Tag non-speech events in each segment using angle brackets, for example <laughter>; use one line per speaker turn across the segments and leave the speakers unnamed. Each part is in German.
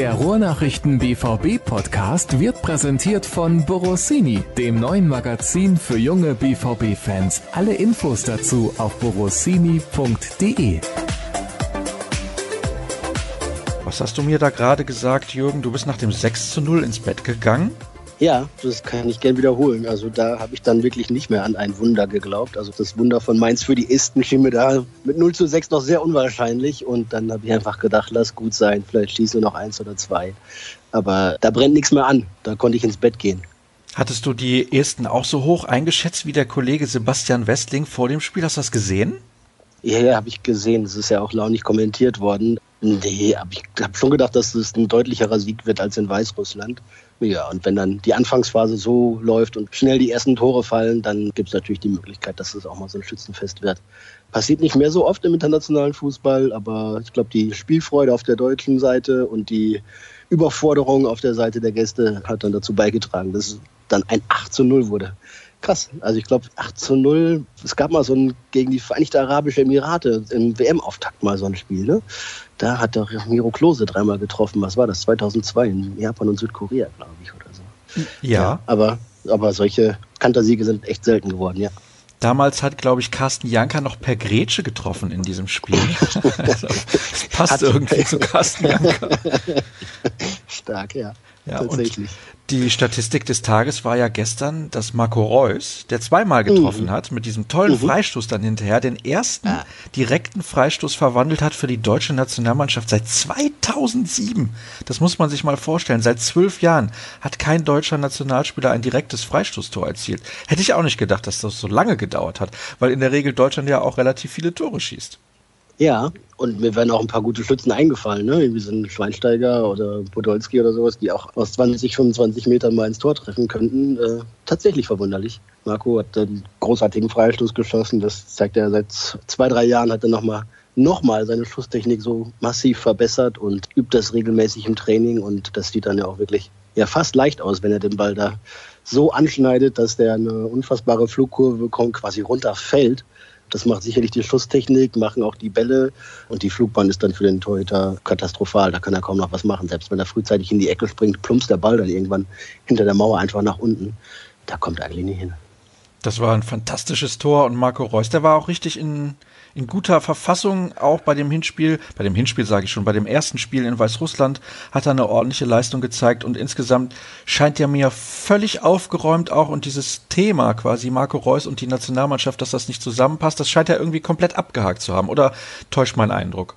Der Ruhrnachrichten BVB Podcast wird präsentiert von Borossini, dem neuen Magazin für junge BVB Fans. Alle Infos dazu auf borossini.de.
Was hast du mir da gerade gesagt, Jürgen? Du bist nach dem 6 zu 0 ins Bett gegangen?
Ja, das kann ich gern wiederholen. Also da habe ich dann wirklich nicht mehr an ein Wunder geglaubt. Also das Wunder von Mainz für die Esten schien mir da mit 0 zu 6 noch sehr unwahrscheinlich. Und dann habe ich einfach gedacht, lass gut sein, vielleicht schießen wir noch eins oder zwei. Aber da brennt nichts mehr an. Da konnte ich ins Bett gehen.
Hattest du die Esten auch so hoch eingeschätzt wie der Kollege Sebastian Westling vor dem Spiel? Hast du das gesehen?
Ja, ja, habe ich gesehen. Das ist ja auch launig kommentiert worden. Nee, aber ich habe schon gedacht, dass es ein deutlicherer Sieg wird als in Weißrussland. Ja, und wenn dann die Anfangsphase so läuft und schnell die ersten Tore fallen, dann gibt es natürlich die Möglichkeit, dass es auch mal so ein Schützenfest wird. Passiert nicht mehr so oft im internationalen Fußball, aber ich glaube, die Spielfreude auf der deutschen Seite und die Überforderung auf der Seite der Gäste hat dann dazu beigetragen, dass es dann ein 8 zu 0 wurde. Krass. Also ich glaube 8 zu 0, es gab mal so ein gegen die Vereinigten Arabischen Emirate im WM-Auftakt mal so ein Spiel. Ne? Da hat doch Miro Klose dreimal getroffen. Was war das? 2002 in Japan und Südkorea, glaube ich, oder so.
Ja.
ja. aber, aber solche Kantersiege sind echt selten geworden, ja.
Damals hat, glaube ich, Carsten Janka noch per Grätsche getroffen in diesem Spiel. <laughs> also, das passt hat irgendwie zu Carsten Janka. <laughs>
Stark, ja.
Ja, Tatsächlich. die Statistik des Tages war ja gestern, dass Marco Reus, der zweimal getroffen mhm. hat, mit diesem tollen mhm. Freistoß dann hinterher, den ersten ah. direkten Freistoß verwandelt hat für die deutsche Nationalmannschaft seit 2007. Das muss man sich mal vorstellen. Seit zwölf Jahren hat kein deutscher Nationalspieler ein direktes Freistoßtor erzielt. Hätte ich auch nicht gedacht, dass das so lange gedauert hat, weil in der Regel Deutschland ja auch relativ viele Tore schießt.
Ja, und mir werden auch ein paar gute Schützen eingefallen, ne? Wie so ein Schweinsteiger oder Podolski oder sowas, die auch aus 20, 25 Metern mal ins Tor treffen könnten. Äh, tatsächlich verwunderlich. Marco hat einen großartigen Freistoß geschossen. Das zeigt er seit zwei, drei Jahren, hat er nochmal nochmal seine Schusstechnik so massiv verbessert und übt das regelmäßig im Training und das sieht dann ja auch wirklich ja fast leicht aus, wenn er den Ball da so anschneidet, dass der eine unfassbare Flugkurve bekommt, quasi runterfällt das macht sicherlich die Schusstechnik, machen auch die Bälle und die Flugbahn ist dann für den Torhüter katastrophal. Da kann er kaum noch was machen. Selbst wenn er frühzeitig in die Ecke springt, plumpst der Ball dann irgendwann hinter der Mauer einfach nach unten. Da kommt er eigentlich nicht hin.
Das war ein fantastisches Tor und Marco Reus, der war auch richtig in, in guter Verfassung, auch bei dem Hinspiel, bei dem Hinspiel sage ich schon, bei dem ersten Spiel in Weißrussland hat er eine ordentliche Leistung gezeigt und insgesamt scheint er mir völlig aufgeräumt auch und dieses Thema quasi Marco Reus und die Nationalmannschaft, dass das nicht zusammenpasst, das scheint er irgendwie komplett abgehakt zu haben oder täuscht mein Eindruck?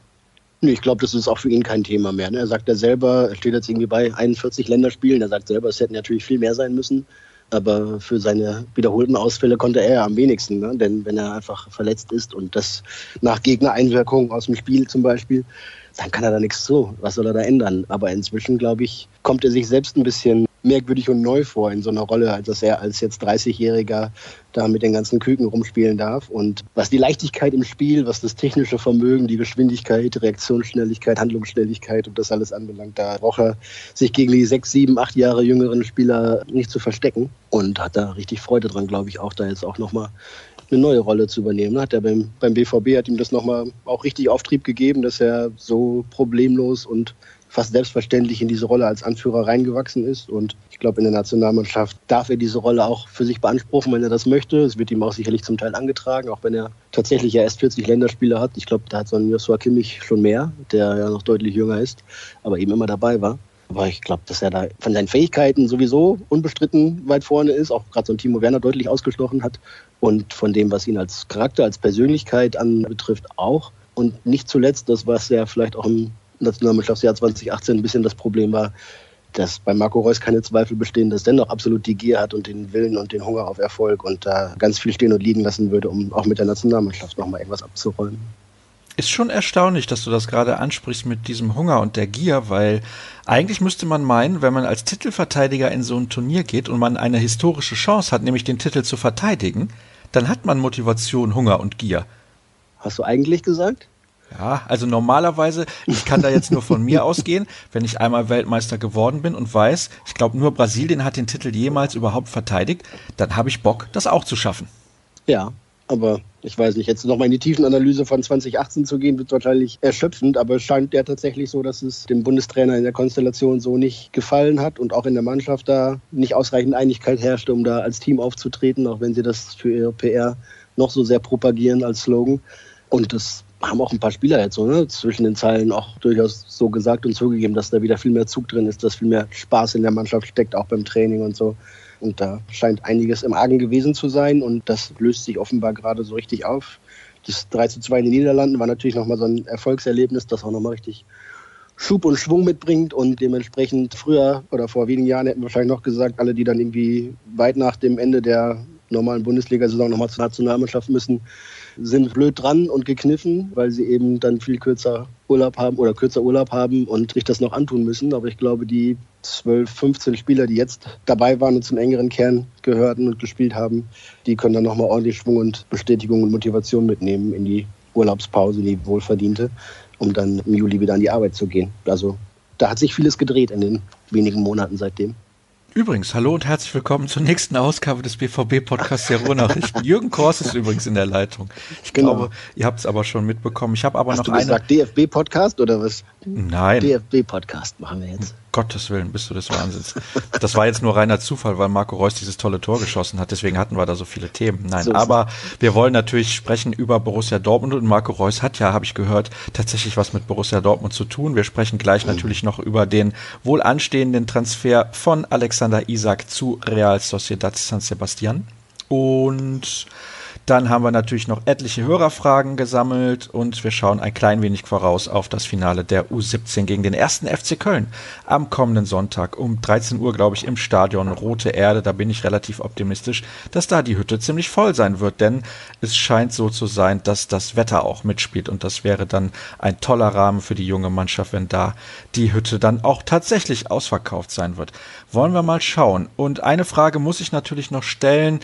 Ich glaube, das ist auch für ihn kein Thema mehr. Ne? Er sagt ja selber, er steht jetzt irgendwie bei 41 Länderspielen, er sagt selber, es hätten natürlich viel mehr sein müssen. Aber für seine wiederholten Ausfälle konnte er am wenigsten. Ne? Denn wenn er einfach verletzt ist und das nach Gegnereinwirkungen aus dem Spiel zum Beispiel, dann kann er da nichts zu. Was soll er da ändern? Aber inzwischen, glaube ich, kommt er sich selbst ein bisschen merkwürdig und neu vor in so einer Rolle, dass er als jetzt 30-Jähriger da mit den ganzen Küken rumspielen darf. Und was die Leichtigkeit im Spiel, was das technische Vermögen, die Geschwindigkeit, Reaktionsschnelligkeit, Handlungsschnelligkeit und das alles anbelangt, da braucht er sich gegen die sechs, sieben, acht Jahre jüngeren Spieler nicht zu verstecken und hat da richtig Freude dran, glaube ich, auch da jetzt auch nochmal eine neue Rolle zu übernehmen. Hat er beim, beim BVB hat ihm das nochmal auch richtig Auftrieb gegeben, dass er so problemlos und fast selbstverständlich in diese Rolle als Anführer reingewachsen ist. Und ich glaube, in der Nationalmannschaft darf er diese Rolle auch für sich beanspruchen, wenn er das möchte. Es wird ihm auch sicherlich zum Teil angetragen, auch wenn er tatsächlich ja erst 40 Länderspiele hat. Ich glaube, da hat so ein Joshua Kimmich schon mehr, der ja noch deutlich jünger ist, aber eben immer dabei war. Aber ich glaube, dass er da von seinen Fähigkeiten sowieso unbestritten weit vorne ist, auch gerade so ein Timo Werner deutlich ausgestochen hat. Und von dem, was ihn als Charakter, als Persönlichkeit anbetrifft, auch. Und nicht zuletzt das, was er vielleicht auch im Nationalmannschaftsjahr 2018 ein bisschen das Problem war, dass bei Marco Reus keine Zweifel bestehen, dass dennoch absolut die Gier hat und den Willen und den Hunger auf Erfolg und da ganz viel stehen und liegen lassen würde, um auch mit der Nationalmannschaft nochmal irgendwas abzuräumen.
Ist schon erstaunlich, dass du das gerade ansprichst mit diesem Hunger und der Gier, weil eigentlich müsste man meinen, wenn man als Titelverteidiger in so ein Turnier geht und man eine historische Chance hat, nämlich den Titel zu verteidigen, dann hat man Motivation, Hunger und Gier.
Hast du eigentlich gesagt?
Ja, also normalerweise, ich kann da jetzt nur von mir <laughs> ausgehen, wenn ich einmal Weltmeister geworden bin und weiß, ich glaube nur Brasilien hat den Titel jemals überhaupt verteidigt, dann habe ich Bock, das auch zu schaffen.
Ja, aber ich weiß nicht, jetzt nochmal in die Tiefenanalyse von 2018 zu gehen, wird wahrscheinlich erschöpfend, aber es scheint ja tatsächlich so, dass es dem Bundestrainer in der Konstellation so nicht gefallen hat und auch in der Mannschaft da nicht ausreichend Einigkeit herrschte, um da als Team aufzutreten, auch wenn sie das für ihre PR noch so sehr propagieren als Slogan. Und das haben auch ein paar Spieler jetzt so ne, zwischen den Zeilen auch durchaus so gesagt und zugegeben, dass da wieder viel mehr Zug drin ist, dass viel mehr Spaß in der Mannschaft steckt, auch beim Training und so. Und da scheint einiges im Argen gewesen zu sein und das löst sich offenbar gerade so richtig auf. Das 3 zu 2 in den Niederlanden war natürlich nochmal so ein Erfolgserlebnis, das auch nochmal richtig Schub und Schwung mitbringt und dementsprechend früher oder vor wenigen Jahren hätten wir wahrscheinlich noch gesagt, alle, die dann irgendwie weit nach dem Ende der normalen Bundesliga-Saison nochmal zur Nationalmannschaft müssen, sind blöd dran und gekniffen, weil sie eben dann viel kürzer Urlaub haben oder kürzer Urlaub haben und sich das noch antun müssen. Aber ich glaube, die 12, 15 Spieler, die jetzt dabei waren und zum engeren Kern gehörten und gespielt haben, die können dann nochmal ordentlich Schwung und Bestätigung und Motivation mitnehmen in die Urlaubspause, die wohlverdiente, um dann im Juli wieder an die Arbeit zu gehen. Also da hat sich vieles gedreht in den wenigen Monaten seitdem.
Übrigens, hallo und herzlich willkommen zur nächsten Ausgabe des BVB-Podcasts der Ruhrnachrichten. <laughs> Jürgen Kors ist übrigens in der Leitung. Ich genau. glaube, ihr habt es aber schon mitbekommen. Ich habe aber
Hast
noch
du gesagt DFB-Podcast oder was?
Nein.
DFB-Podcast machen wir jetzt.
Gottes Willen, bist du des Wahnsinns. Das war jetzt nur reiner Zufall, weil Marco Reus dieses tolle Tor geschossen hat. Deswegen hatten wir da so viele Themen. Nein, so aber wir wollen natürlich sprechen über Borussia Dortmund und Marco Reus hat ja, habe ich gehört, tatsächlich was mit Borussia Dortmund zu tun. Wir sprechen gleich mhm. natürlich noch über den wohl anstehenden Transfer von Alexander Isak zu Real Sociedad San Sebastian. Und dann haben wir natürlich noch etliche Hörerfragen gesammelt und wir schauen ein klein wenig voraus auf das Finale der U17 gegen den ersten FC Köln am kommenden Sonntag um 13 Uhr, glaube ich, im Stadion Rote Erde. Da bin ich relativ optimistisch, dass da die Hütte ziemlich voll sein wird, denn es scheint so zu sein, dass das Wetter auch mitspielt und das wäre dann ein toller Rahmen für die junge Mannschaft, wenn da die Hütte dann auch tatsächlich ausverkauft sein wird. Wollen wir mal schauen. Und eine Frage muss ich natürlich noch stellen.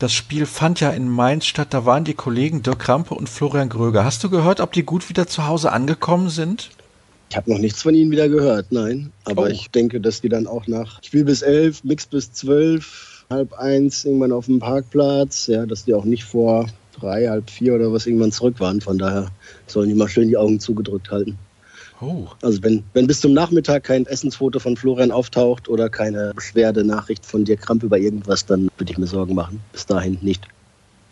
Das Spiel fand ja in Mainz statt. Da waren die Kollegen Dirk Krampe und Florian Gröger. Hast du gehört, ob die gut wieder zu Hause angekommen sind?
Ich habe noch nichts von ihnen wieder gehört, nein. Aber oh. ich denke, dass die dann auch nach Spiel bis elf, Mix bis zwölf, halb eins irgendwann auf dem Parkplatz, ja, dass die auch nicht vor drei, halb vier oder was irgendwann zurück waren. Von daher sollen die mal schön die Augen zugedrückt halten. Oh. Also wenn, wenn bis zum Nachmittag kein Essensfoto von Florian auftaucht oder keine Beschwerdenachricht von dir Kramp über irgendwas, dann würde ich mir Sorgen machen. Bis dahin nicht.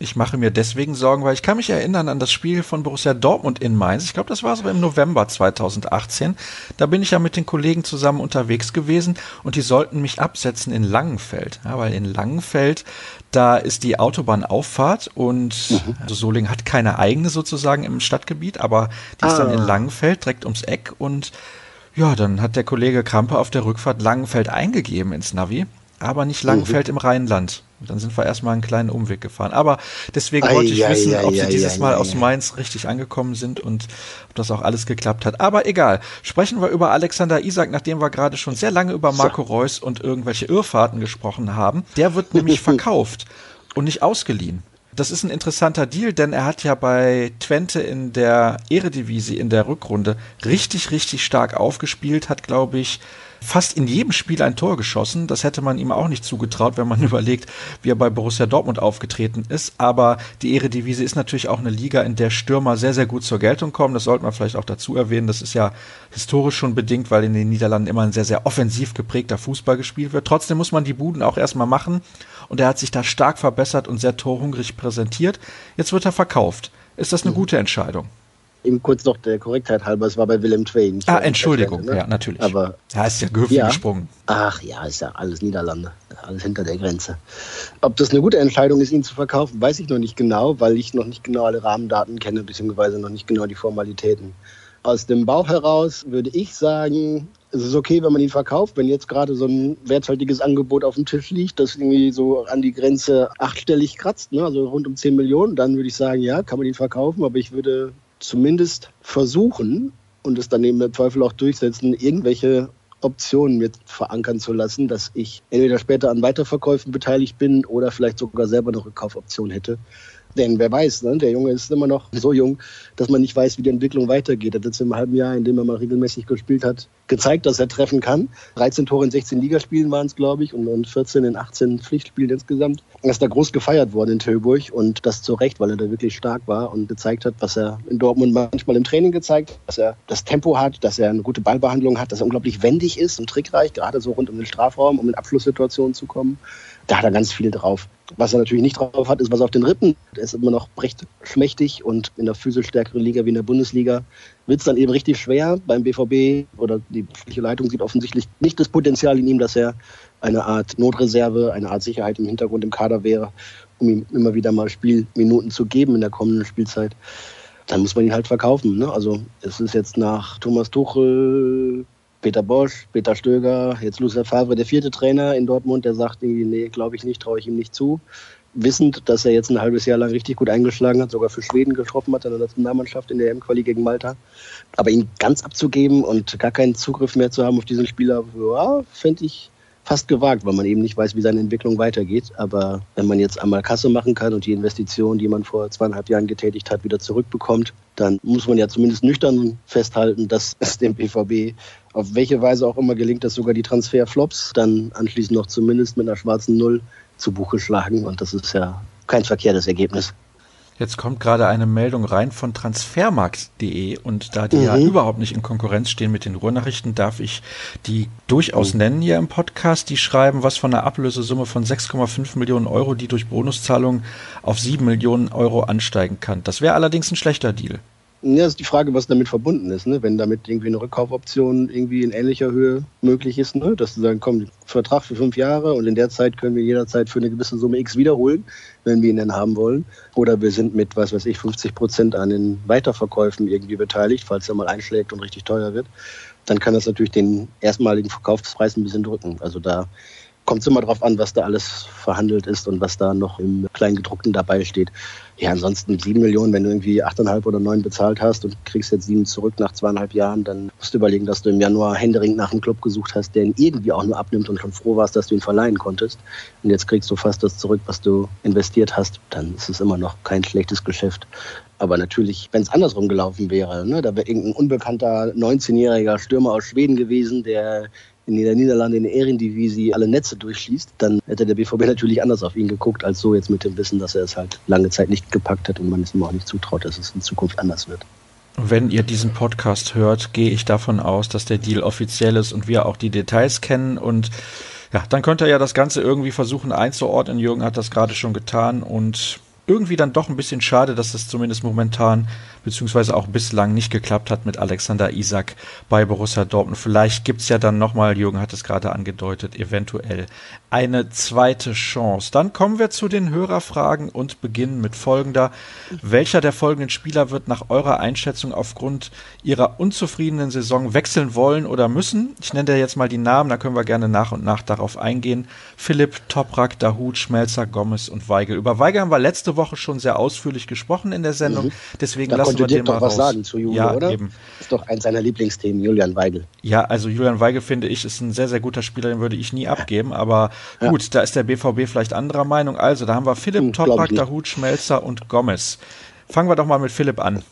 Ich mache mir deswegen Sorgen, weil ich kann mich erinnern an das Spiel von Borussia Dortmund in Mainz. Ich glaube, das war so im November 2018. Da bin ich ja mit den Kollegen zusammen unterwegs gewesen und die sollten mich absetzen in Langenfeld. Ja, weil in Langenfeld, da ist die Autobahnauffahrt und mhm. also Solingen hat keine eigene sozusagen im Stadtgebiet, aber die ist dann in ah. Langenfeld direkt ums Eck und ja, dann hat der Kollege Krampe auf der Rückfahrt Langenfeld eingegeben ins Navi aber nicht Langenfeld mhm. im Rheinland. Und dann sind wir erstmal einen kleinen Umweg gefahren. Aber deswegen ei, wollte ich ei, wissen, ei, ob sie dieses Mal aus Mainz richtig angekommen sind und ob das auch alles geklappt hat. Aber egal. Sprechen wir über Alexander Isak, nachdem wir gerade schon sehr lange über Marco Reus und irgendwelche Irrfahrten gesprochen haben. Der wird nämlich <laughs> verkauft und nicht ausgeliehen. Das ist ein interessanter Deal, denn er hat ja bei Twente in der Eredivisie in der Rückrunde richtig, richtig stark aufgespielt, hat, glaube ich, fast in jedem Spiel ein Tor geschossen. Das hätte man ihm auch nicht zugetraut, wenn man <laughs> überlegt, wie er bei Borussia Dortmund aufgetreten ist. Aber die Eredivisie ist natürlich auch eine Liga, in der Stürmer sehr, sehr gut zur Geltung kommen. Das sollte man vielleicht auch dazu erwähnen. Das ist ja historisch schon bedingt, weil in den Niederlanden immer ein sehr, sehr offensiv geprägter Fußball gespielt wird. Trotzdem muss man die Buden auch erstmal machen. Und er hat sich da stark verbessert und sehr torhungrig präsentiert. Jetzt wird er verkauft. Ist das eine mhm. gute Entscheidung?
Eben kurz noch der Korrektheit halber, es war bei Willem Twain.
Ah, Entschuldigung, ne? ja, natürlich.
Aber
ja, ist ja Gehöfel ja. gesprungen.
Ach ja, ist ja alles Niederlande, alles hinter der Grenze. Ob das eine gute Entscheidung ist, ihn zu verkaufen, weiß ich noch nicht genau, weil ich noch nicht genau alle Rahmendaten kenne, beziehungsweise noch nicht genau die Formalitäten. Aus dem Bauch heraus würde ich sagen, es ist okay, wenn man ihn verkauft. Wenn jetzt gerade so ein werthaltiges Angebot auf dem Tisch liegt, das irgendwie so an die Grenze achtstellig kratzt, ne, also rund um 10 Millionen, dann würde ich sagen, ja, kann man ihn verkaufen. Aber ich würde zumindest versuchen und es dann eben im Zweifel auch durchsetzen, irgendwelche Optionen mit verankern zu lassen, dass ich entweder später an Weiterverkäufen beteiligt bin oder vielleicht sogar selber eine Rückkaufoption hätte. Denn wer weiß, ne? der Junge ist immer noch so jung, dass man nicht weiß, wie die Entwicklung weitergeht. Er hat jetzt im halben Jahr, in dem er mal regelmäßig gespielt hat, gezeigt, dass er treffen kann. 13 Tore in 16 Ligaspielen waren es, glaube ich, und 14 in 18 Pflichtspielen insgesamt. Er ist da groß gefeiert worden in Tilburg und das zu Recht, weil er da wirklich stark war und gezeigt hat, was er in Dortmund manchmal im Training gezeigt hat, dass er das Tempo hat, dass er eine gute Ballbehandlung hat, dass er unglaublich wendig ist und trickreich, gerade so rund um den Strafraum, um in Abschlusssituationen zu kommen da hat er ganz viel drauf. Was er natürlich nicht drauf hat, ist was auf den Rippen. Er ist immer noch recht schmächtig und in der physisch stärkeren Liga wie in der Bundesliga wird es dann eben richtig schwer beim BVB oder die Leitung sieht offensichtlich nicht das Potenzial in ihm, dass er eine Art Notreserve, eine Art Sicherheit im Hintergrund im Kader wäre, um ihm immer wieder mal Spielminuten zu geben in der kommenden Spielzeit. Dann muss man ihn halt verkaufen. Ne? Also es ist jetzt nach Thomas Tuchel Peter Bosch, Peter Stöger, jetzt Lucifer Favre, der vierte Trainer in Dortmund, der sagt irgendwie, nee, glaube ich nicht, traue ich ihm nicht zu. Wissend, dass er jetzt ein halbes Jahr lang richtig gut eingeschlagen hat, sogar für Schweden getroffen hat in der Nationalmannschaft in der M-Quali gegen Malta. Aber ihn ganz abzugeben und gar keinen Zugriff mehr zu haben auf diesen Spieler, ja, fände ich fast gewagt, weil man eben nicht weiß, wie seine Entwicklung weitergeht. Aber wenn man jetzt einmal Kasse machen kann und die Investition, die man vor zweieinhalb Jahren getätigt hat, wieder zurückbekommt, dann muss man ja zumindest nüchtern festhalten, dass es dem BVB auf welche Weise auch immer gelingt, dass sogar die Transferflops dann anschließend noch zumindest mit einer schwarzen Null zu Buche schlagen. Und das ist ja kein verkehrtes Ergebnis.
Jetzt kommt gerade eine Meldung rein von transfermarkt.de und da die mhm. ja überhaupt nicht in Konkurrenz stehen mit den Ruhrnachrichten, darf ich die durchaus mhm. nennen hier im Podcast. Die schreiben was von einer Ablösesumme von 6,5 Millionen Euro, die durch Bonuszahlungen auf 7 Millionen Euro ansteigen kann. Das wäre allerdings ein schlechter Deal.
Ja, ist die Frage, was damit verbunden ist, ne? Wenn damit irgendwie eine Rückkaufoption irgendwie in ähnlicher Höhe möglich ist, ne? Dass du sagen, komm, Vertrag für fünf Jahre und in der Zeit können wir jederzeit für eine gewisse Summe X wiederholen, wenn wir ihn dann haben wollen. Oder wir sind mit, was weiß ich, 50 Prozent an den Weiterverkäufen irgendwie beteiligt, falls er mal einschlägt und richtig teuer wird. Dann kann das natürlich den erstmaligen Verkaufspreis ein bisschen drücken. Also da kommt es immer darauf an, was da alles verhandelt ist und was da noch im Kleingedruckten dabei steht. Ja, ansonsten sieben Millionen, wenn du irgendwie achteinhalb oder neun bezahlt hast und kriegst jetzt sieben zurück nach zweieinhalb Jahren, dann musst du überlegen, dass du im Januar händeringend nach einem Club gesucht hast, der ihn irgendwie auch nur abnimmt und schon froh warst, dass du ihn verleihen konntest. Und jetzt kriegst du fast das zurück, was du investiert hast. Dann ist es immer noch kein schlechtes Geschäft. Aber natürlich, wenn es andersrum gelaufen wäre, ne, da wäre irgendein unbekannter 19-jähriger Stürmer aus Schweden gewesen, der in der Niederlande in der Ehrendivisie alle Netze durchschließt, dann hätte der BVB natürlich anders auf ihn geguckt, als so jetzt mit dem Wissen, dass er es halt lange Zeit nicht gepackt hat und man es ihm auch nicht zutraut, dass es in Zukunft anders wird.
Wenn ihr diesen Podcast hört, gehe ich davon aus, dass der Deal offiziell ist und wir auch die Details kennen und ja, dann könnt ihr ja das Ganze irgendwie versuchen einzuordnen. Jürgen hat das gerade schon getan und irgendwie dann doch ein bisschen schade, dass das zumindest momentan beziehungsweise auch bislang nicht geklappt hat mit Alexander Isak bei Borussia Dortmund. Vielleicht gibt's ja dann nochmal, Jürgen hat es gerade angedeutet, eventuell eine zweite Chance. Dann kommen wir zu den Hörerfragen und beginnen mit folgender. Welcher der folgenden Spieler wird nach eurer Einschätzung aufgrund ihrer unzufriedenen Saison wechseln wollen oder müssen? Ich nenne dir jetzt mal die Namen, da können wir gerne nach und nach darauf eingehen. Philipp, Toprak, Dahut, Schmelzer, Gomez und Weigel. Über Weigel haben wir letzte Woche schon sehr ausführlich gesprochen in der Sendung. Mhm. Deswegen da lassen den
mal
doch was
sagen zu Julian, ja, oder? Eben. Ist doch eins seiner Lieblingsthemen, Julian Weigel.
Ja, also Julian Weigel finde ich ist ein sehr, sehr guter Spieler, den würde ich nie abgeben. Aber ja. gut, da ist der BVB vielleicht anderer Meinung. Also, da haben wir Philipp, hm, Toprak, Dahut, Schmelzer und Gomez. Fangen wir doch mal mit Philipp an.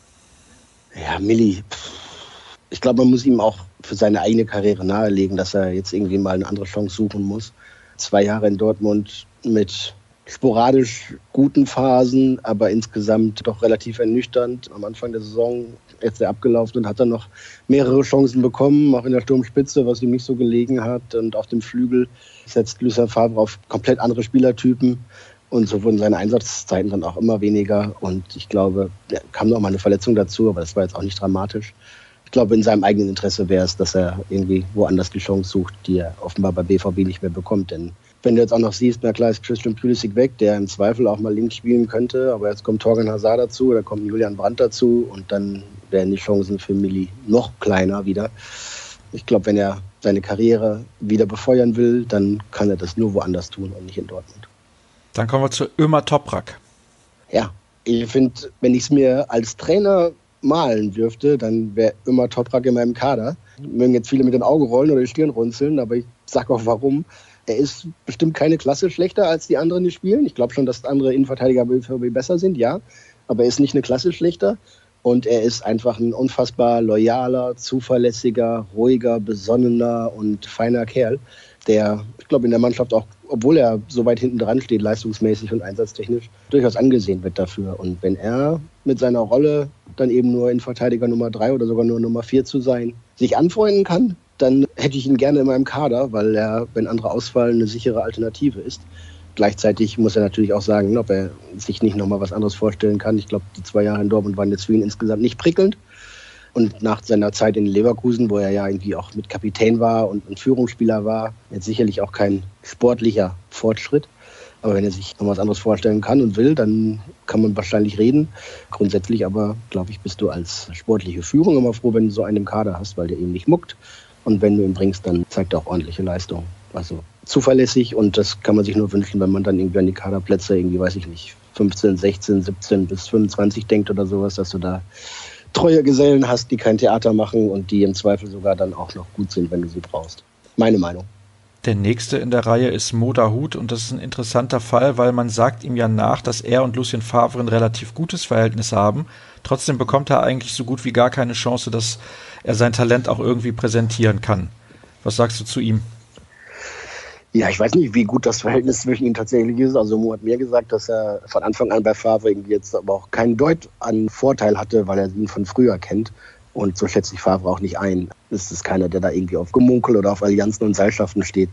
Ja, Milli. Ich glaube, man muss ihm auch für seine eigene Karriere nahelegen, dass er jetzt irgendwie mal eine andere Chance suchen muss. Zwei Jahre in Dortmund mit sporadisch guten Phasen, aber insgesamt doch relativ ernüchternd. Am Anfang der Saison jetzt er abgelaufen und hat dann noch mehrere Chancen bekommen, auch in der Sturmspitze, was ihm nicht so gelegen hat. Und auf dem Flügel setzt Lucien Favre auf komplett andere Spielertypen. Und so wurden seine Einsatzzeiten dann auch immer weniger. Und ich glaube, da kam noch mal eine Verletzung dazu, aber das war jetzt auch nicht dramatisch. Ich glaube, in seinem eigenen Interesse wäre es, dass er irgendwie woanders die Chance sucht, die er offenbar bei BVB nicht mehr bekommt. Denn wenn du jetzt auch noch siehst, na klar ist Christian Pulisic weg, der im Zweifel auch mal links spielen könnte, aber jetzt kommt Torgan Hazard dazu, da kommt Julian Brandt dazu und dann werden die Chancen für Milli noch kleiner wieder. Ich glaube, wenn er seine Karriere wieder befeuern will, dann kann er das nur woanders tun und nicht in Dortmund.
Dann kommen wir zu Ömer Toprak.
Ja, ich finde, wenn ich es mir als Trainer malen dürfte, dann wäre Ömer Toprak in meinem Kader. Mögen jetzt viele mit den Augen rollen oder die Stirn runzeln, aber ich sage auch warum Er ist bestimmt keine Klasse schlechter als die anderen, die spielen. Ich glaube schon, dass andere Innenverteidiger besser sind, ja. Aber er ist nicht eine Klasse schlechter. Und er ist einfach ein unfassbar loyaler, zuverlässiger, ruhiger, besonnener und feiner Kerl, der, ich glaube, in der Mannschaft auch, obwohl er so weit hinten dran steht, leistungsmäßig und einsatztechnisch, durchaus angesehen wird dafür. Und wenn er mit seiner Rolle dann eben nur in Verteidiger Nummer drei oder sogar nur Nummer vier zu sein, sich anfreunden kann, dann hätte ich ihn gerne in meinem Kader, weil er, wenn andere ausfallen, eine sichere Alternative ist. Gleichzeitig muss er natürlich auch sagen, ob er sich nicht nochmal was anderes vorstellen kann. Ich glaube, die zwei Jahre in Dortmund waren jetzt für ihn insgesamt nicht prickelnd. Und nach seiner Zeit in Leverkusen, wo er ja irgendwie auch mit Kapitän war und ein Führungsspieler war, jetzt sicherlich auch kein sportlicher Fortschritt. Aber wenn er sich noch was anderes vorstellen kann und will, dann kann man wahrscheinlich reden. Grundsätzlich aber, glaube ich, bist du als sportliche Führung immer froh, wenn du so einen im Kader hast, weil der eben nicht muckt. Und wenn du ihn bringst, dann zeigt er auch ordentliche Leistung. Also zuverlässig und das kann man sich nur wünschen, wenn man dann irgendwie an die Kaderplätze irgendwie, weiß ich nicht, 15, 16, 17 bis 25 denkt oder sowas, dass du da treue Gesellen hast, die kein Theater machen und die im Zweifel sogar dann auch noch gut sind, wenn du sie brauchst. Meine Meinung.
Der nächste in der Reihe ist Moda Hut und das ist ein interessanter Fall, weil man sagt ihm ja nach, dass er und Lucien Favre ein relativ gutes Verhältnis haben. Trotzdem bekommt er eigentlich so gut wie gar keine Chance, dass er sein Talent auch irgendwie präsentieren kann. Was sagst du zu ihm?
Ja, ich weiß nicht, wie gut das Verhältnis zwischen ihnen tatsächlich ist. Also Mo hat mir gesagt, dass er von Anfang an bei Favre jetzt aber auch keinen Deut an Vorteil hatte, weil er ihn von früher kennt. Und so schätze ich Favre auch nicht ein. Es ist keiner, der da irgendwie auf Gemunkel oder auf Allianzen und Seilschaften steht.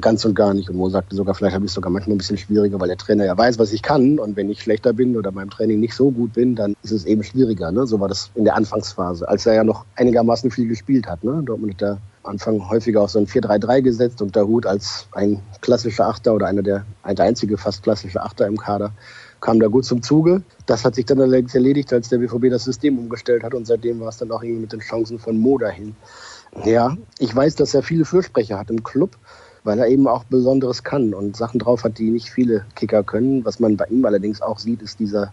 Ganz und gar nicht. Und Mo sagte sogar, vielleicht habe ich es sogar manchmal ein bisschen schwieriger, weil der Trainer ja weiß, was ich kann. Und wenn ich schlechter bin oder beim Training nicht so gut bin, dann ist es eben schwieriger. Ne? So war das in der Anfangsphase, als er ja noch einigermaßen viel gespielt hat. Ne? Dortmund hat er Anfang häufiger auf so ein 4-3-3 gesetzt und der Hut als ein klassischer Achter oder einer der, der einzige fast klassische Achter im Kader kam da gut zum Zuge. Das hat sich dann allerdings erledigt, als der BVB das System umgestellt hat und seitdem war es dann auch irgendwie mit den Chancen von Mo dahin. Ja, ich weiß, dass er viele Fürsprecher hat im Club, weil er eben auch Besonderes kann und Sachen drauf hat, die nicht viele Kicker können. Was man bei ihm allerdings auch sieht, ist dieser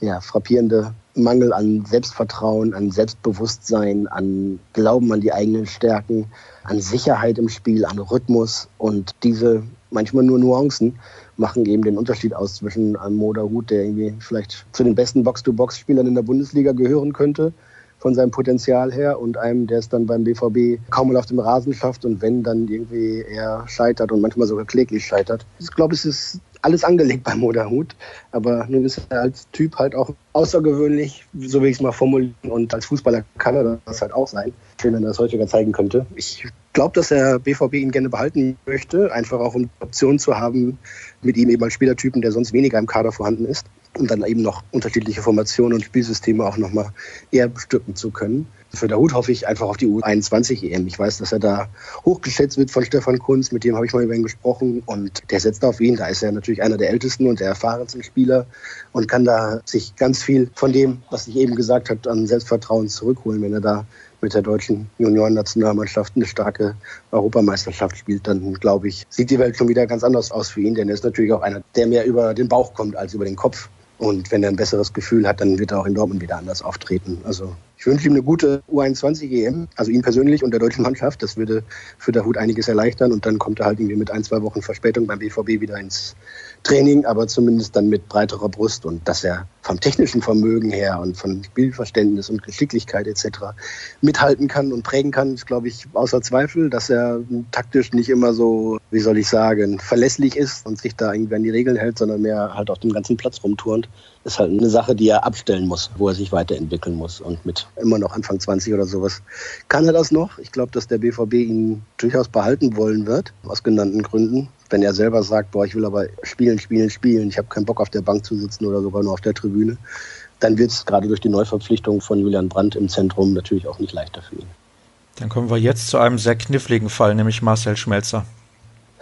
ja, frappierende Mangel an Selbstvertrauen, an Selbstbewusstsein, an Glauben an die eigenen Stärken, an Sicherheit im Spiel, an Rhythmus und diese manchmal nur Nuancen machen eben den Unterschied aus zwischen einem Moda Hut, der irgendwie vielleicht zu den besten Box-to-Box-Spielern in der Bundesliga gehören könnte, von seinem Potenzial her, und einem, der es dann beim BVB kaum mal auf dem Rasen schafft und wenn, dann irgendwie eher scheitert und manchmal sogar kläglich scheitert. Ich glaube, es ist alles angelegt beim Moderhut, aber nun ist er als Typ halt auch außergewöhnlich, so will ich es mal formulieren, und als Fußballer kann er das halt auch sein. Schön, wenn er das häufiger zeigen könnte. Ich glaube, dass der BVB ihn gerne behalten möchte, einfach auch um die Option zu haben, mit ihm eben als Spielertypen, der sonst weniger im Kader vorhanden ist, und dann eben noch unterschiedliche Formationen und Spielsysteme auch nochmal eher bestücken zu können. Für Hut hoffe ich einfach auf die U21 EM. Ich weiß, dass er da hochgeschätzt wird von Stefan Kunz, mit dem habe ich mal über ihn gesprochen und der setzt auf ihn. Da ist er natürlich einer der ältesten und der erfahrensten Spieler und kann da sich ganz viel von dem, was ich eben gesagt habe, an Selbstvertrauen zurückholen, wenn er da mit der deutschen Juniorennationalmannschaft eine starke Europameisterschaft spielt, dann glaube ich, sieht die Welt schon wieder ganz anders aus für ihn, denn er ist natürlich auch einer, der mehr über den Bauch kommt als über den Kopf. Und wenn er ein besseres Gefühl hat, dann wird er auch in Dortmund wieder anders auftreten. Also ich wünsche ihm eine gute U21 EM, also ihm persönlich und der deutschen Mannschaft. Das würde für der Hut einiges erleichtern. Und dann kommt er halt irgendwie mit ein, zwei Wochen Verspätung beim BVB wieder ins Training, aber zumindest dann mit breiterer Brust und dass er vom technischen Vermögen her und von Spielverständnis und Geschicklichkeit etc. mithalten kann und prägen kann, ist, glaube ich, außer Zweifel, dass er taktisch nicht immer so, wie soll ich sagen, verlässlich ist und sich da irgendwie an die Regeln hält, sondern mehr halt auf dem ganzen Platz rumturnt. Ist halt eine Sache, die er abstellen muss, wo er sich weiterentwickeln muss. Und mit immer noch Anfang 20 oder sowas kann er das noch. Ich glaube, dass der BVB ihn durchaus behalten wollen wird, aus genannten Gründen wenn er selber sagt, boah, ich will aber spielen, spielen, spielen, ich habe keinen Bock auf der Bank zu sitzen oder sogar nur auf der Tribüne, dann wird es gerade durch die Neuverpflichtung von Julian Brandt im Zentrum natürlich auch nicht leichter für ihn.
Dann kommen wir jetzt zu einem sehr kniffligen Fall, nämlich Marcel Schmelzer.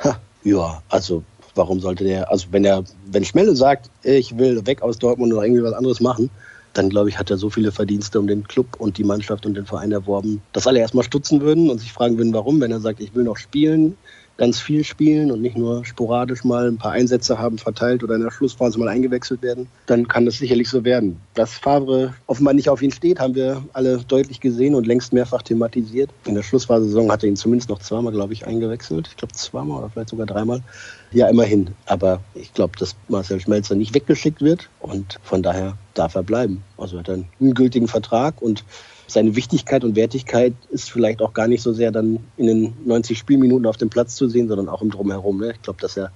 Ha, ja, also warum sollte der, also wenn er, wenn Schmelle sagt, ich will weg aus Dortmund oder irgendwie was anderes machen, dann glaube ich, hat er so viele Verdienste um den Club und die Mannschaft und den Verein erworben, dass alle erstmal stutzen würden und sich fragen würden, warum, wenn er sagt, ich will noch spielen, ganz viel spielen und nicht nur sporadisch mal ein paar Einsätze haben verteilt oder in der Schlussphase mal eingewechselt werden, dann kann das sicherlich so werden. Dass Favre offenbar nicht auf ihn steht, haben wir alle deutlich gesehen und längst mehrfach thematisiert. In der Schlussphase-Saison hat er ihn zumindest noch zweimal, glaube ich, eingewechselt. Ich glaube zweimal oder vielleicht sogar dreimal. Ja, immerhin. Aber ich glaube, dass Marcel Schmelzer nicht weggeschickt wird und von daher darf er bleiben. Also hat er einen gültigen Vertrag und seine Wichtigkeit und Wertigkeit ist vielleicht auch gar nicht so sehr dann in den 90 Spielminuten auf dem Platz zu sehen, sondern auch im Drumherum. Ne? Ich glaube, dass er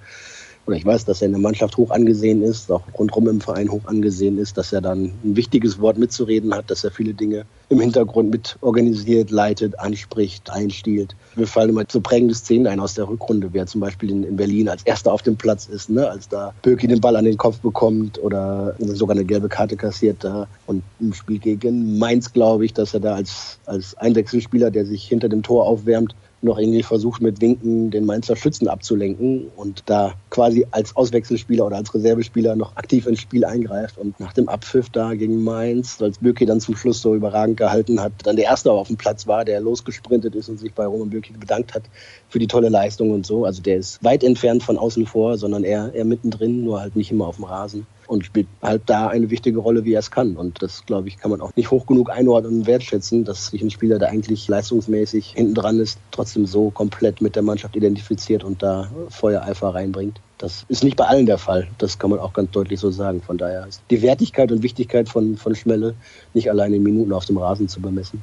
oder ich weiß, dass er in der Mannschaft hoch angesehen ist, auch rundherum im Verein hoch angesehen ist, dass er dann ein wichtiges Wort mitzureden hat, dass er viele Dinge im Hintergrund mit organisiert, leitet, anspricht, einstiehlt. Mir fallen immer so prägende Szenen ein aus der Rückrunde, wer zum Beispiel in, in Berlin als Erster auf dem Platz ist, ne? als da Böki den Ball an den Kopf bekommt oder sogar eine gelbe Karte kassiert da. Und im Spiel gegen Mainz glaube ich, dass er da als, als Einwechselspieler, der sich hinter dem Tor aufwärmt, noch irgendwie versucht, mit Winken den Mainzer Schützen abzulenken und da quasi als Auswechselspieler oder als Reservespieler noch aktiv ins Spiel eingreift. Und nach dem Abpfiff da gegen Mainz, als Bürki dann zum Schluss so überragend gehalten hat, dann der Erste auf dem Platz war, der losgesprintet ist und sich bei Roman Bürki bedankt hat für die tolle Leistung und so. Also der ist weit entfernt von außen vor, sondern eher, eher mittendrin, nur halt nicht immer auf dem Rasen und spielt halt da eine wichtige Rolle, wie er es kann. Und das, glaube ich, kann man auch nicht hoch genug einordnen und wertschätzen, dass sich ein Spieler, der eigentlich leistungsmäßig hinten dran ist, trotzdem so komplett mit der Mannschaft identifiziert und da Feuereifer reinbringt. Das ist nicht bei allen der Fall. Das kann man auch ganz deutlich so sagen. Von daher ist die Wertigkeit und Wichtigkeit von, von Schmelle nicht allein in Minuten auf dem Rasen zu bemessen.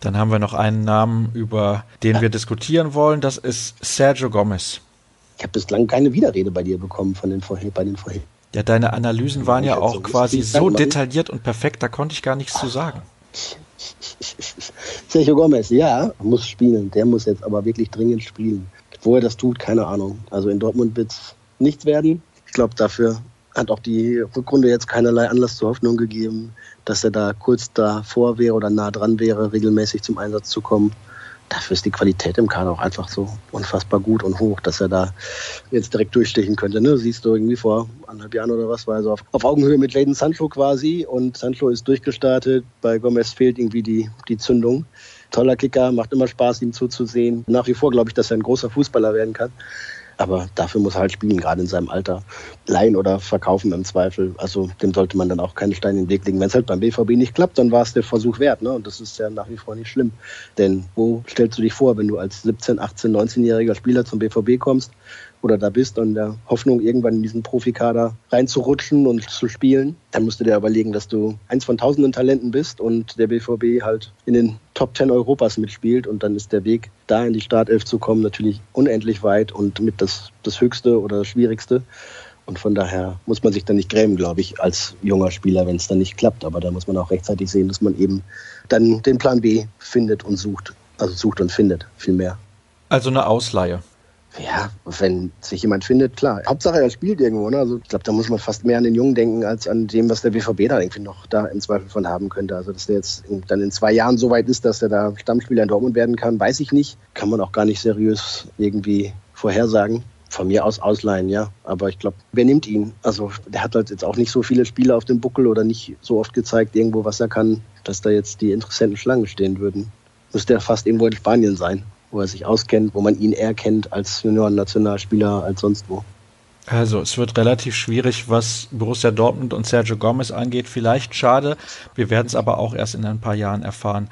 Dann haben wir noch einen Namen, über den wir diskutieren wollen. Das ist Sergio Gomez.
Ich habe bislang keine Widerrede bei dir bekommen von den vorher, bei den vorher.
Ja, deine Analysen waren ja auch quasi so detailliert und perfekt, da konnte ich gar nichts zu sagen. <laughs>
Sergio Gomez, ja, muss spielen. Der muss jetzt aber wirklich dringend spielen. Wo er das tut, keine Ahnung. Also in Dortmund wird es nichts werden. Ich glaube, dafür hat auch die Rückrunde jetzt keinerlei Anlass zur Hoffnung gegeben, dass er da kurz davor wäre oder nah dran wäre, regelmäßig zum Einsatz zu kommen dafür ist die Qualität im Kader auch einfach so unfassbar gut und hoch, dass er da jetzt direkt durchstechen könnte. Ne? Siehst du irgendwie vor anderthalb Jahren oder was, war er so auf, auf Augenhöhe mit Jaden Sancho quasi und Sancho ist durchgestartet. Bei Gomez fehlt irgendwie die, die Zündung. Toller Kicker, macht immer Spaß, ihm zuzusehen. Nach wie vor glaube ich, dass er ein großer Fußballer werden kann. Aber dafür muss er halt spielen, gerade in seinem Alter. Leihen oder verkaufen im Zweifel. Also dem sollte man dann auch keine Steine in den Weg legen. Wenn es halt beim BVB nicht klappt, dann war es der Versuch wert. Ne? Und das ist ja nach wie vor nicht schlimm. Denn wo stellst du dich vor, wenn du als 17, 18, 19-jähriger Spieler zum BVB kommst oder da bist und der Hoffnung, irgendwann in diesen Profikader reinzurutschen und zu spielen, dann musst du dir überlegen, dass du eins von tausenden Talenten bist und der BVB halt in den Top Ten Europas mitspielt und dann ist der Weg, da in die Startelf zu kommen, natürlich unendlich weit und mit das, das Höchste oder das Schwierigste. Und von daher muss man sich dann nicht grämen, glaube ich, als junger Spieler, wenn es dann nicht klappt. Aber da muss man auch rechtzeitig sehen, dass man eben dann den Plan B findet und sucht. Also sucht und findet, vielmehr.
Also eine Ausleihe.
Ja, wenn sich jemand findet, klar. Hauptsache er spielt irgendwo. Ne? Also ich glaube, da muss man fast mehr an den Jungen denken, als an dem, was der BVB da irgendwie noch da im Zweifel von haben könnte. Also dass der jetzt dann in zwei Jahren so weit ist, dass er da Stammspieler in Dortmund werden kann, weiß ich nicht. Kann man auch gar nicht seriös irgendwie vorhersagen. Von mir aus ausleihen, ja. Aber ich glaube, wer nimmt ihn? Also der hat halt jetzt auch nicht so viele Spiele auf dem Buckel oder nicht so oft gezeigt irgendwo, was er kann, dass da jetzt die interessenten Schlangen stehen würden. Müsste er fast irgendwo in Spanien sein wo er sich auskennt, wo man ihn eher kennt als Junioren-Nationalspieler als sonst wo.
Also es wird relativ schwierig, was Borussia Dortmund und Sergio Gomez angeht. Vielleicht schade. Wir werden es aber auch erst in ein paar Jahren erfahren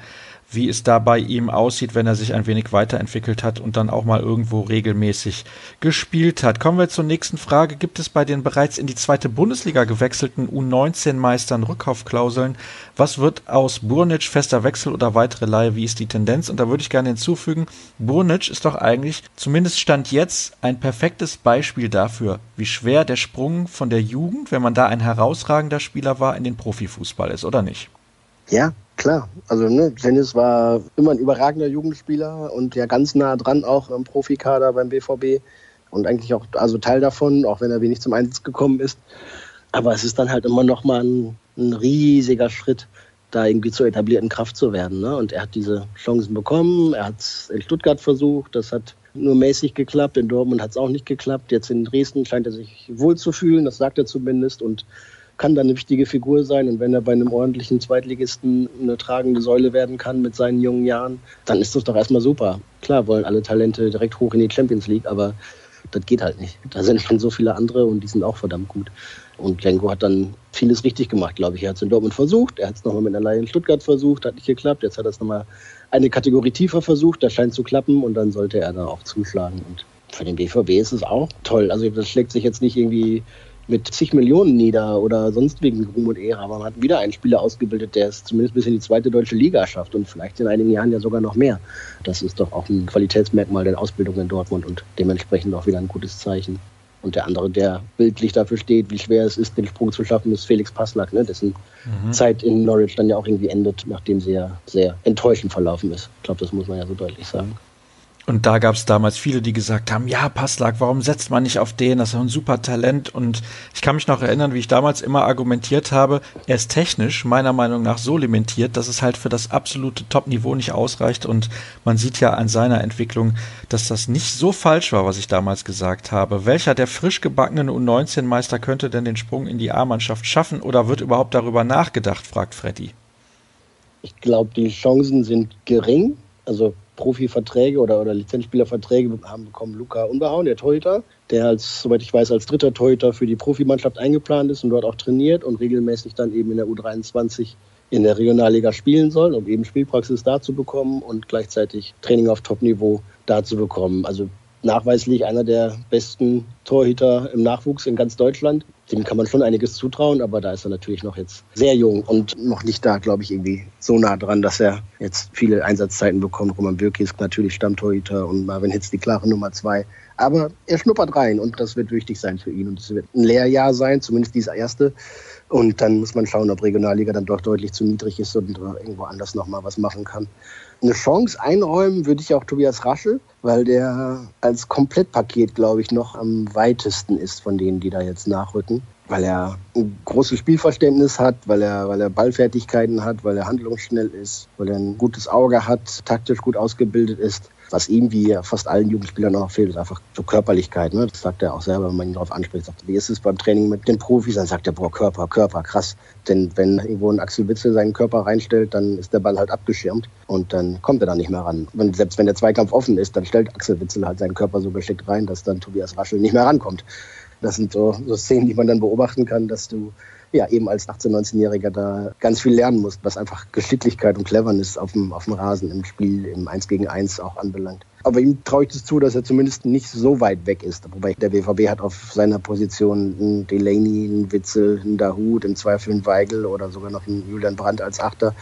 wie es da bei ihm aussieht, wenn er sich ein wenig weiterentwickelt hat und dann auch mal irgendwo regelmäßig gespielt hat. Kommen wir zur nächsten Frage. Gibt es bei den bereits in die zweite Bundesliga gewechselten U19-Meistern Rückkaufklauseln? Was wird aus Burnic, fester Wechsel oder weitere Leihe? Wie ist die Tendenz? Und da würde ich gerne hinzufügen, Burnic ist doch eigentlich, zumindest Stand jetzt, ein perfektes Beispiel dafür, wie schwer der Sprung von der Jugend, wenn man da ein herausragender Spieler war, in den Profifußball ist, oder nicht?
Ja, Klar, also ne, Dennis war immer ein überragender Jugendspieler und ja ganz nah dran auch am Profikader beim BVB und eigentlich auch also Teil davon, auch wenn er wenig zum Einsatz gekommen ist. Aber es ist dann halt immer noch mal ein, ein riesiger Schritt, da irgendwie zur etablierten Kraft zu werden. Ne? Und er hat diese Chancen bekommen, er hat es in Stuttgart versucht, das hat nur mäßig geklappt, in Dortmund hat es auch nicht geklappt. Jetzt in Dresden scheint er sich wohl zu fühlen, das sagt er zumindest und kann dann eine wichtige Figur sein. Und wenn er bei einem ordentlichen Zweitligisten eine tragende Säule werden kann mit seinen jungen Jahren, dann ist das doch erstmal super. Klar wollen alle Talente direkt hoch in die Champions League, aber das geht halt nicht. Da sind schon so viele andere und die sind auch verdammt gut. Und Lenko hat dann vieles richtig gemacht, glaube ich. Er hat es in Dortmund versucht, er hat es nochmal mit einer Leihe in Stuttgart versucht, hat nicht geklappt. Jetzt hat er es nochmal eine Kategorie tiefer versucht, das scheint zu klappen und dann sollte er da auch zuschlagen. Und für den BVB ist es auch toll. Also das schlägt sich jetzt nicht irgendwie mit zig Millionen nieder oder sonst wegen Ruhm und Ehre. Aber man hat wieder einen Spieler ausgebildet, der es zumindest bis in die zweite deutsche Liga schafft und vielleicht in einigen Jahren ja sogar noch mehr. Das ist doch auch ein Qualitätsmerkmal der Ausbildung in Dortmund und dementsprechend auch wieder ein gutes Zeichen. Und der andere, der bildlich dafür steht, wie schwer es ist, den Sprung zu schaffen, ist Felix Passlack, ne? dessen mhm. Zeit in Norwich dann ja auch irgendwie endet, nachdem sie ja sehr enttäuschend verlaufen ist. Ich glaube, das muss man ja so deutlich sagen.
Und da gab es damals viele, die gesagt haben, ja, Passlag, warum setzt man nicht auf den? Das ist ein super Talent. Und ich kann mich noch erinnern, wie ich damals immer argumentiert habe, er ist technisch meiner Meinung nach so limitiert, dass es halt für das absolute Top-Niveau nicht ausreicht. Und man sieht ja an seiner Entwicklung, dass das nicht so falsch war, was ich damals gesagt habe. Welcher der frisch gebackenen U19-Meister könnte denn den Sprung in die A-Mannschaft schaffen oder wird überhaupt darüber nachgedacht, fragt Freddy.
Ich glaube, die Chancen sind gering. Also Profiverträge oder, oder Lizenzspielerverträge haben bekommen Luca Unbehauen, der Torhüter, der als, soweit ich weiß, als dritter Torhüter für die Profimannschaft eingeplant ist und dort auch trainiert und regelmäßig dann eben in der U23 in der Regionalliga spielen soll, um eben Spielpraxis da zu bekommen und gleichzeitig Training auf Topniveau da zu bekommen. Also nachweislich einer der besten Torhüter im Nachwuchs in ganz Deutschland. Dem kann man schon einiges zutrauen, aber da ist er natürlich noch jetzt sehr jung und noch nicht da, glaube ich, irgendwie so nah dran, dass er jetzt viele Einsatzzeiten bekommt. Roman Bürki ist natürlich Stammtorhüter und Marvin Hitz die klare Nummer zwei. Aber er schnuppert rein und das wird wichtig sein für ihn. Und es wird ein Lehrjahr sein, zumindest dieses erste. Und dann muss man schauen, ob Regionalliga dann doch deutlich zu niedrig ist und irgendwo anders nochmal was machen kann. Eine Chance einräumen würde ich auch Tobias Raschel, weil der als Komplettpaket, glaube ich, noch am weitesten ist von denen, die da jetzt nachrücken. Weil er ein großes Spielverständnis hat, weil er, weil er Ballfertigkeiten hat, weil er handlungsschnell ist, weil er ein gutes Auge hat, taktisch gut ausgebildet ist was ihm wie fast allen Jugendspielern noch fehlt, ist einfach so Körperlichkeit. Ne? Das sagt er auch selber, wenn man ihn darauf anspricht. Sagt, wie ist es beim Training mit den Profis? Dann sagt er, boah, Körper, Körper, krass. Denn wenn irgendwo ein Axel Witzel seinen Körper reinstellt, dann ist der Ball halt abgeschirmt und dann kommt er da nicht mehr ran. Und selbst wenn der Zweikampf offen ist, dann stellt Axel Witzel halt seinen Körper so geschickt rein, dass dann Tobias Raschel nicht mehr rankommt. Das sind so, so Szenen, die man dann beobachten kann, dass du ja eben als 18-, 19-Jähriger da ganz viel lernen musst, was einfach Geschicklichkeit und Cleverness auf dem, auf dem Rasen im Spiel, im 1 gegen 1 auch anbelangt. Aber ihm traue ich es zu, dass er zumindest nicht so weit weg ist. Wobei der BVB hat auf seiner Position einen Delaney, einen Witzel, einen Dahut, im Zweifel einen Weigel oder sogar noch einen Julian Brandt als Achter.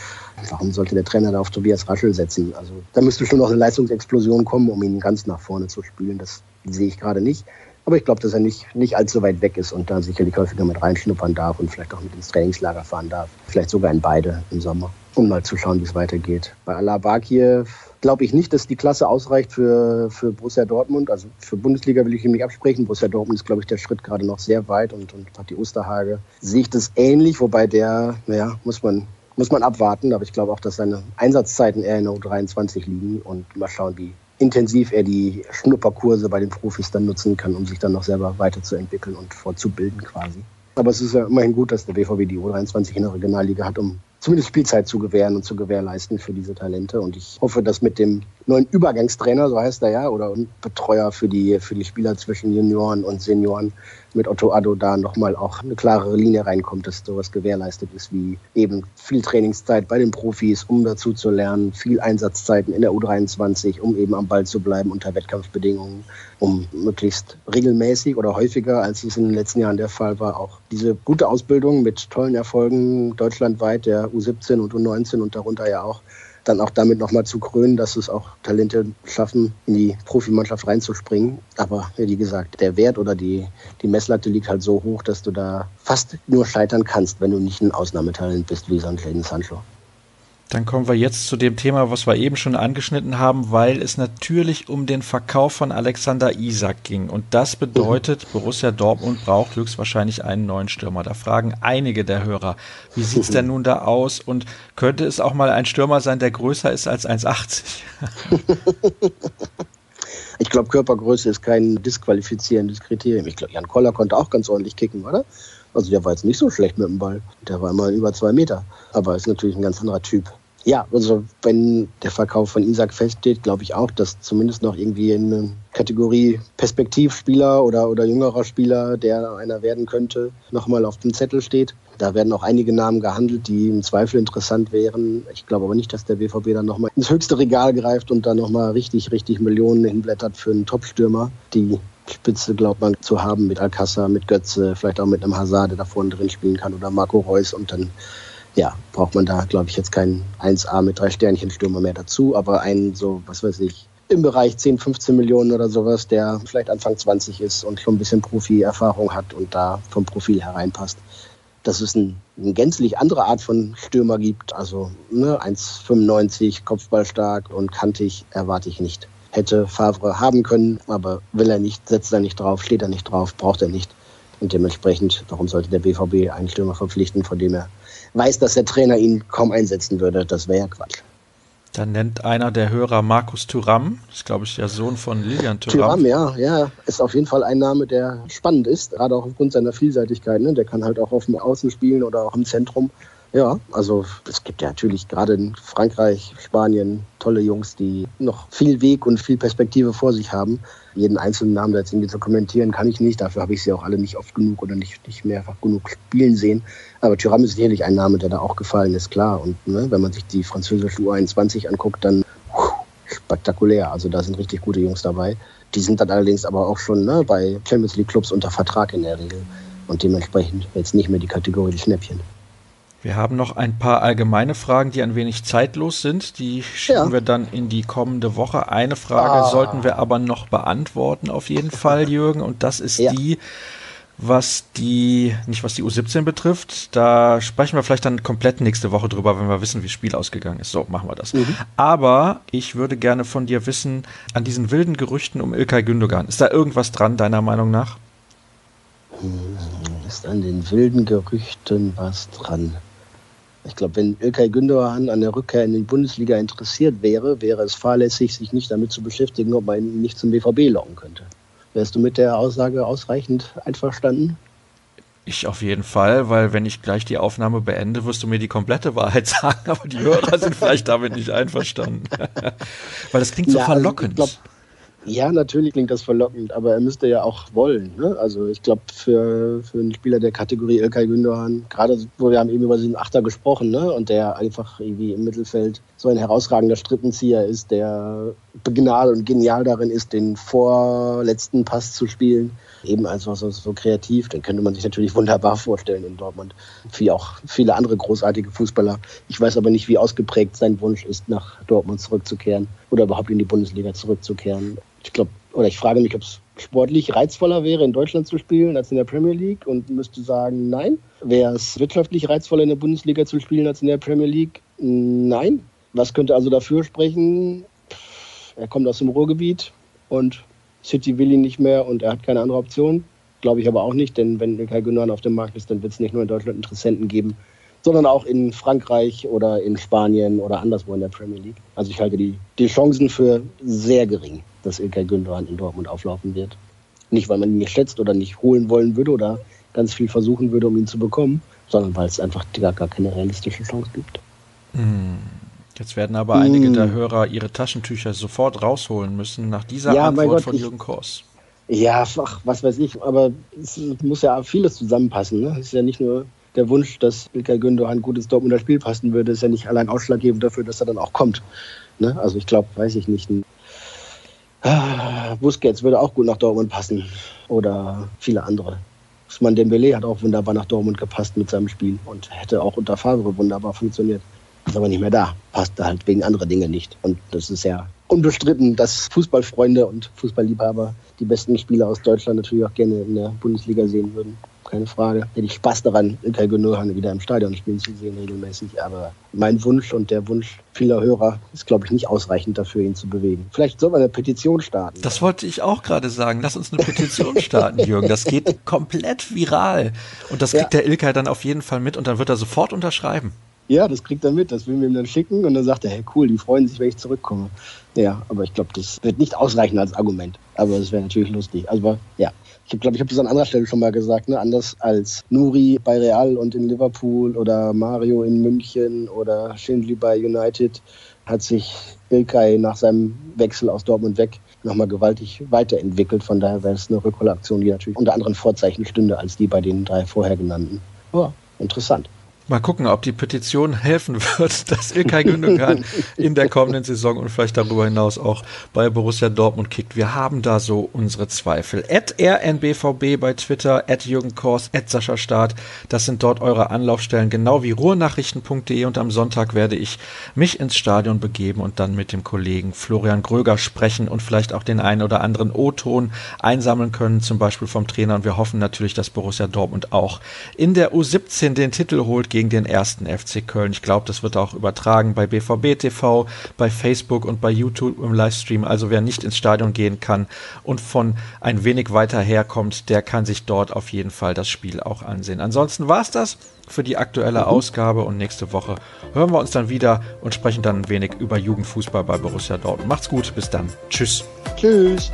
Warum sollte der Trainer da auf Tobias Raschel setzen? Also da müsste schon noch eine Leistungsexplosion kommen, um ihn ganz nach vorne zu spielen. Das sehe ich gerade nicht. Aber ich glaube, dass er nicht, nicht allzu weit weg ist und da sicherlich häufiger mit reinschnuppern darf und vielleicht auch mit ins Trainingslager fahren darf. Vielleicht sogar in beide im Sommer, um mal zu schauen, wie es weitergeht. Bei Alabakiev glaube ich nicht, dass die Klasse ausreicht für, für Borussia Dortmund. Also für Bundesliga will ich ihm nicht absprechen. Borussia Dortmund ist, glaube ich, der Schritt gerade noch sehr weit und, und hat die Osterhage. Sehe ich das ähnlich, wobei der, naja, muss man, muss man abwarten. Aber ich glaube auch, dass seine Einsatzzeiten eher in der U23 liegen und mal schauen, wie, intensiv er die Schnupperkurse bei den Profis dann nutzen kann, um sich dann noch selber weiterzuentwickeln und fortzubilden quasi. Aber es ist ja immerhin gut, dass der BVB die U23 in der Regionalliga hat, um zumindest Spielzeit zu gewähren und zu gewährleisten für diese Talente. Und ich hoffe, dass mit dem neuen Übergangstrainer, so heißt er ja, oder Betreuer für die, für die Spieler zwischen Junioren und Senioren, mit Otto Addo da nochmal auch eine klarere Linie reinkommt, dass sowas gewährleistet ist, wie eben viel Trainingszeit bei den Profis, um dazu zu lernen, viel Einsatzzeiten in der U23, um eben am Ball zu bleiben unter Wettkampfbedingungen, um möglichst regelmäßig oder häufiger, als es in den letzten Jahren der Fall war, auch diese gute Ausbildung mit tollen Erfolgen deutschlandweit der U17 und U19 und darunter ja auch dann auch damit nochmal zu krönen, dass es auch Talente schaffen, in die Profimannschaft reinzuspringen. Aber wie gesagt, der Wert oder die, die Messlatte liegt halt so hoch, dass du da fast nur scheitern kannst, wenn du nicht ein Ausnahmetalent bist wie so ein Sancho.
Dann kommen wir jetzt zu dem Thema, was wir eben schon angeschnitten haben, weil es natürlich um den Verkauf von Alexander Isak ging. Und das bedeutet, Borussia Dortmund braucht höchstwahrscheinlich einen neuen Stürmer. Da fragen einige der Hörer, wie sieht es denn nun da aus? Und könnte es auch mal ein Stürmer sein, der größer ist als 1,80? <laughs>
ich glaube, Körpergröße ist kein disqualifizierendes Kriterium. Ich glaube, Jan Koller konnte auch ganz ordentlich kicken, oder? Also der war jetzt nicht so schlecht mit dem Ball. Der war immer über zwei Meter. Aber ist natürlich ein ganz anderer Typ. Ja, also wenn der Verkauf von Isaac feststeht, glaube ich auch, dass zumindest noch irgendwie in eine Kategorie Perspektivspieler oder, oder jüngerer Spieler, der einer werden könnte, nochmal auf dem Zettel steht. Da werden auch einige Namen gehandelt, die im Zweifel interessant wären. Ich glaube aber nicht, dass der BVB dann nochmal ins höchste Regal greift und dann nochmal richtig, richtig Millionen hinblättert für einen Topstürmer. Die Spitze glaubt man zu haben mit Alcázar, mit Götze, vielleicht auch mit einem Hazard, der da vorne drin spielen kann oder Marco Reus und dann ja, braucht man da, glaube ich, jetzt keinen 1A mit drei Sternchen Stürmer mehr dazu, aber einen so, was weiß ich, im Bereich 10, 15 Millionen oder sowas, der vielleicht Anfang 20 ist und schon ein bisschen Profi-Erfahrung hat und da vom Profil hereinpasst. Dass es ein, eine gänzlich andere Art von Stürmer gibt, also ne, 1,95, Kopfballstark und kantig, erwarte ich nicht. Hätte Favre haben können, aber will er nicht, setzt er nicht drauf, steht er nicht drauf, braucht er nicht. Und dementsprechend, warum sollte der BVB einen Stürmer verpflichten, von dem er weiß, dass der Trainer ihn kaum einsetzen würde. Das wäre ja Quatsch.
Dann nennt einer der Hörer Markus Thuram, das ist glaube ich der Sohn von Lilian
Thuram. Thuram, ja, ja, ist auf jeden Fall ein Name, der spannend ist, gerade auch aufgrund seiner Vielseitigkeit. Ne? Der kann halt auch auf dem Außen spielen oder auch im Zentrum. Ja, also es gibt ja natürlich gerade in Frankreich, Spanien tolle Jungs, die noch viel Weg und viel Perspektive vor sich haben. Jeden einzelnen Namen da jetzt irgendwie zu kommentieren kann ich nicht. Dafür habe ich sie auch alle nicht oft genug oder nicht, nicht mehrfach genug spielen sehen. Aber Thuram ist sicherlich ein Name, der da auch gefallen ist, klar. Und ne, wenn man sich die französische U21 anguckt, dann puh, spektakulär. Also da sind richtig gute Jungs dabei. Die sind dann allerdings aber auch schon ne, bei Champions League Clubs unter Vertrag in der Regel. Und dementsprechend jetzt nicht mehr die Kategorie Schnäppchen.
Wir haben noch ein paar allgemeine Fragen, die ein wenig zeitlos sind. Die schieben ja. wir dann in die kommende Woche. Eine Frage ah. sollten wir aber noch beantworten, auf jeden <laughs> Fall, Jürgen. Und das ist ja. die, was die, nicht was die U17 betrifft. Da sprechen wir vielleicht dann komplett nächste Woche drüber, wenn wir wissen, wie das Spiel ausgegangen ist. So, machen wir das. Mhm. Aber ich würde gerne von dir wissen, an diesen wilden Gerüchten um Ilkay Gündogan, ist da irgendwas dran, deiner Meinung nach?
Ist an den wilden Gerüchten was dran? Ich glaube, wenn Ilkay Gündogan an der Rückkehr in die Bundesliga interessiert wäre, wäre es fahrlässig, sich nicht damit zu beschäftigen, ob man ihn nicht zum BVB locken könnte. Wärst du mit der Aussage ausreichend einverstanden?
Ich auf jeden Fall, weil wenn ich gleich die Aufnahme beende, wirst du mir die komplette Wahrheit <laughs> sagen, aber die Hörer sind vielleicht damit nicht einverstanden. weil das klingt so ja, verlockend. Also
ja, natürlich klingt das verlockend, aber er müsste ja auch wollen. Ne? Also ich glaube, für, für einen Spieler der Kategorie Ilkay Gündogan, gerade wo wir haben eben über diesen Achter gesprochen, ne? und der einfach irgendwie im Mittelfeld so ein herausragender Strippenzieher ist, der begnadet und genial darin ist, den vorletzten Pass zu spielen, eben einfach so, so kreativ, den könnte man sich natürlich wunderbar vorstellen in Dortmund, wie auch viele andere großartige Fußballer. Ich weiß aber nicht, wie ausgeprägt sein Wunsch ist, nach Dortmund zurückzukehren oder überhaupt in die Bundesliga zurückzukehren ich glaube, oder ich frage mich, ob es sportlich reizvoller wäre, in Deutschland zu spielen als in der Premier League und müsste sagen, nein. Wäre es wirtschaftlich reizvoller, in der Bundesliga zu spielen als in der Premier League? Nein. Was könnte also dafür sprechen? Er kommt aus dem Ruhrgebiet und City will ihn nicht mehr und er hat keine andere Option. Glaube ich aber auch nicht, denn wenn Ilkay Gündogan auf dem Markt ist, dann wird es nicht nur in Deutschland Interessenten geben, sondern auch in Frankreich oder in Spanien oder anderswo in der Premier League. Also ich halte die, die Chancen für sehr gering dass Ilkay Gündogan in Dortmund auflaufen wird. Nicht, weil man ihn nicht schätzt oder nicht holen wollen würde oder ganz viel versuchen würde, um ihn zu bekommen, sondern weil es einfach gar, gar keine realistische Chance gibt.
Hm. Jetzt werden aber einige der hm. Hörer ihre Taschentücher sofort rausholen müssen nach dieser ja, Antwort Gott, von Jürgen Kors.
Ja, ach, was weiß ich, aber es muss ja vieles zusammenpassen. Ne? Es ist ja nicht nur der Wunsch, dass Ilkay Gündogan gut ins Dortmunder Spiel passen würde, ist ja nicht allein ausschlaggebend dafür, dass er dann auch kommt. Ne? Also ich glaube, weiß ich nicht, ein Ah, Busquets würde auch gut nach Dortmund passen. Oder viele andere. Usman Dembele hat auch wunderbar nach Dortmund gepasst mit seinem Spiel und hätte auch unter Favre wunderbar funktioniert. Ist aber nicht mehr da. Passt halt wegen anderer Dinge nicht. Und das ist ja unbestritten, dass Fußballfreunde und Fußballliebhaber die besten Spieler aus Deutschland natürlich auch gerne in der Bundesliga sehen würden keine Frage. Hätte ich Spaß daran, Ilkay Gündogan wieder im Stadion spielen zu sehen, regelmäßig. Aber mein Wunsch und der Wunsch vieler Hörer ist, glaube ich, nicht ausreichend dafür, ihn zu bewegen. Vielleicht soll man eine Petition starten.
Das wollte ich auch gerade sagen. Lass uns eine Petition starten, <laughs> Jürgen. Das geht komplett viral. Und das kriegt ja. der Ilkay dann auf jeden Fall mit und dann wird er sofort unterschreiben.
Ja, das kriegt er mit, das will wir ihm dann schicken und dann sagt er, hey cool, die freuen sich, wenn ich zurückkomme. Ja, aber ich glaube, das wird nicht ausreichen als Argument. Aber es wäre natürlich lustig. Also ja, ich glaube, ich habe das an anderer Stelle schon mal gesagt, ne? anders als Nuri bei Real und in Liverpool oder Mario in München oder Schindli bei United hat sich Ilkay nach seinem Wechsel aus Dortmund weg nochmal gewaltig weiterentwickelt. Von daher wäre es eine Rückholaktion, die natürlich unter anderen Vorzeichen stünde als die bei den drei vorher genannten. Oh, interessant.
Mal gucken, ob die Petition <laughs> helfen wird, dass Ilkay Gündogan in der kommenden Saison und vielleicht darüber hinaus auch bei Borussia Dortmund kickt. Wir haben da so unsere Zweifel. At rnbvb bei Twitter, at Jürgen Kors, at Sascha Staat. Das sind dort eure Anlaufstellen, genau wie ruhrnachrichten.de und am Sonntag werde ich mich ins Stadion begeben und dann mit dem Kollegen Florian Gröger sprechen und vielleicht auch den einen oder anderen O-Ton einsammeln können, zum Beispiel vom Trainer. Und wir hoffen natürlich, dass Borussia Dortmund auch in der U17 den Titel holt gegen den ersten FC Köln. Ich glaube, das wird auch übertragen bei BVB TV, bei Facebook und bei YouTube im Livestream. Also wer nicht ins Stadion gehen kann und von ein wenig weiter herkommt, der kann sich dort auf jeden Fall das Spiel auch ansehen. Ansonsten war es das für die aktuelle mhm. Ausgabe und nächste Woche hören wir uns dann wieder und sprechen dann ein wenig über Jugendfußball bei Borussia Dortmund. Macht's gut, bis dann. Tschüss.
Tschüss.